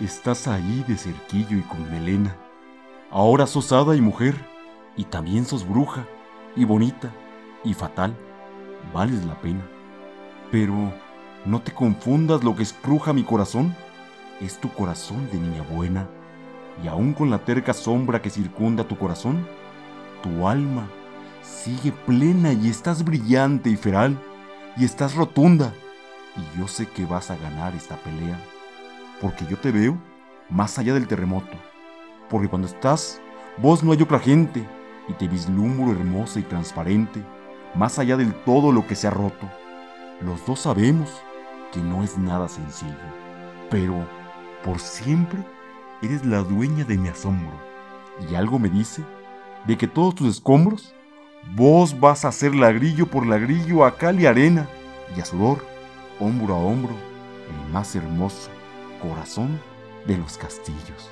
Estás ahí de cerquillo y con melena. Ahora sos hada y mujer, y también sos bruja, y bonita, y fatal. Vales la pena. Pero no te confundas lo que estruja mi corazón. Es tu corazón de niña buena. Y aún con la terca sombra que circunda tu corazón, tu alma sigue plena y estás brillante y feral, y estás rotunda. Y yo sé que vas a ganar esta pelea porque yo te veo más allá del terremoto, porque cuando estás, vos no hay otra gente, y te vislumbro hermosa y transparente, más allá del todo lo que se ha roto. Los dos sabemos que no es nada sencillo, pero por siempre eres la dueña de mi asombro, y algo me dice de que todos tus escombros, vos vas a hacer ladrillo por ladrillo a cal y arena, y a sudor, hombro a hombro, el más hermoso corazón de los castillos.